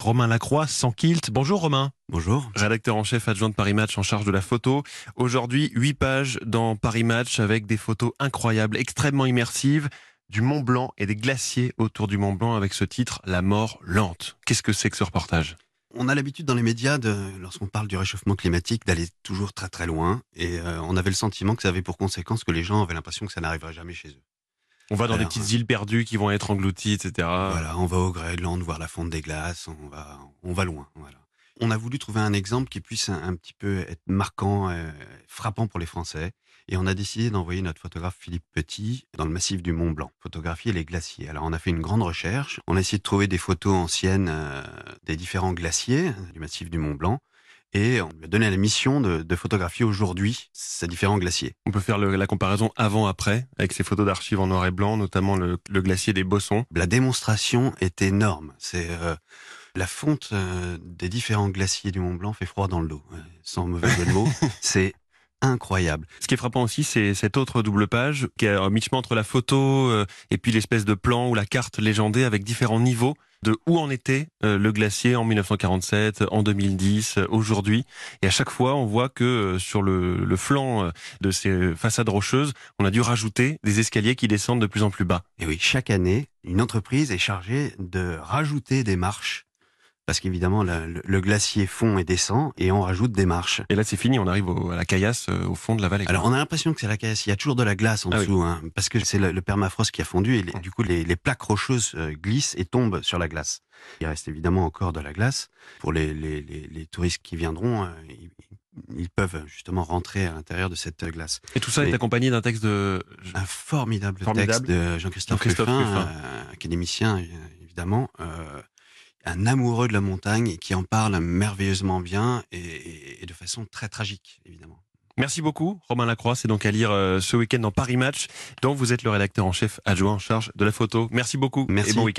Romain Lacroix, sans kilt. Bonjour Romain. Bonjour. Rédacteur en chef adjoint de Paris Match en charge de la photo. Aujourd'hui, 8 pages dans Paris Match avec des photos incroyables, extrêmement immersives du Mont Blanc et des glaciers autour du Mont Blanc avec ce titre La mort lente. Qu'est-ce que c'est que ce reportage? On a l'habitude dans les médias, de, lorsqu'on parle du réchauffement climatique, d'aller toujours très très loin. Et euh, on avait le sentiment que ça avait pour conséquence que les gens avaient l'impression que ça n'arriverait jamais chez eux. On va dans des petites îles perdues qui vont être englouties, etc. Voilà, on va au Groenland voir la fonte des glaces, on va, on va loin. Voilà. On a voulu trouver un exemple qui puisse un, petit peu être marquant, euh, frappant pour les Français. Et on a décidé d'envoyer notre photographe Philippe Petit dans le massif du Mont Blanc, photographier les glaciers. Alors on a fait une grande recherche, on a essayé de trouver des photos anciennes euh, des différents glaciers du massif du Mont Blanc. Et on lui a donné la mission de, photographier aujourd'hui ces différents glaciers. On peut faire la comparaison avant-après avec ces photos d'archives en noir et blanc, notamment le, glacier des Bossons. La démonstration est énorme. C'est euh, la fonte euh, des différents glaciers du Mont Blanc fait froid dans le dos, sans mauvais jeu de mots. C'est incroyable. Ce qui est frappant aussi, c'est cette autre double page qui est un mi-chemin entre la photo euh, et puis l'espèce de plan ou la carte légendée avec différents niveaux de où en était euh, le glacier en 1947, en 2010, euh, aujourd'hui. Et à chaque fois, on voit que sur le, le, flanc de ces façades rocheuses, on a dû rajouter des escaliers qui descendent de plus en plus bas. Et oui, chaque année, une entreprise est chargée de rajouter des marches parce qu'évidemment le, glacier fond et descend et on rajoute des marches. Et là c'est fini, on arrive à la caillasse euh, au fond de la vallée. Alors on a l'impression que c'est la caillasse, il y a toujours de la glace en ah dessous, hein, parce que c'est le, permafrost qui a fondu et du coup les, plaques rocheuses euh, glissent et tombent sur la glace. Il reste évidemment encore de la glace. Pour les, touristes qui viendront, euh, ils, peuvent justement rentrer à l'intérieur de cette glace. Et tout ça est accompagné d'un texte de... Un formidable, texte de Jean-Christophe Jean académicien évidemment un amoureux de la montagne qui en parle merveilleusement bien et, de façon très tragique, évidemment. Merci beaucoup, Romain Lacroix. C'est donc à lire euh, ce week-end dans Paris Match, dont vous êtes le rédacteur en chef adjoint en charge de la photo. Merci beaucoup Merci. et bon week-end.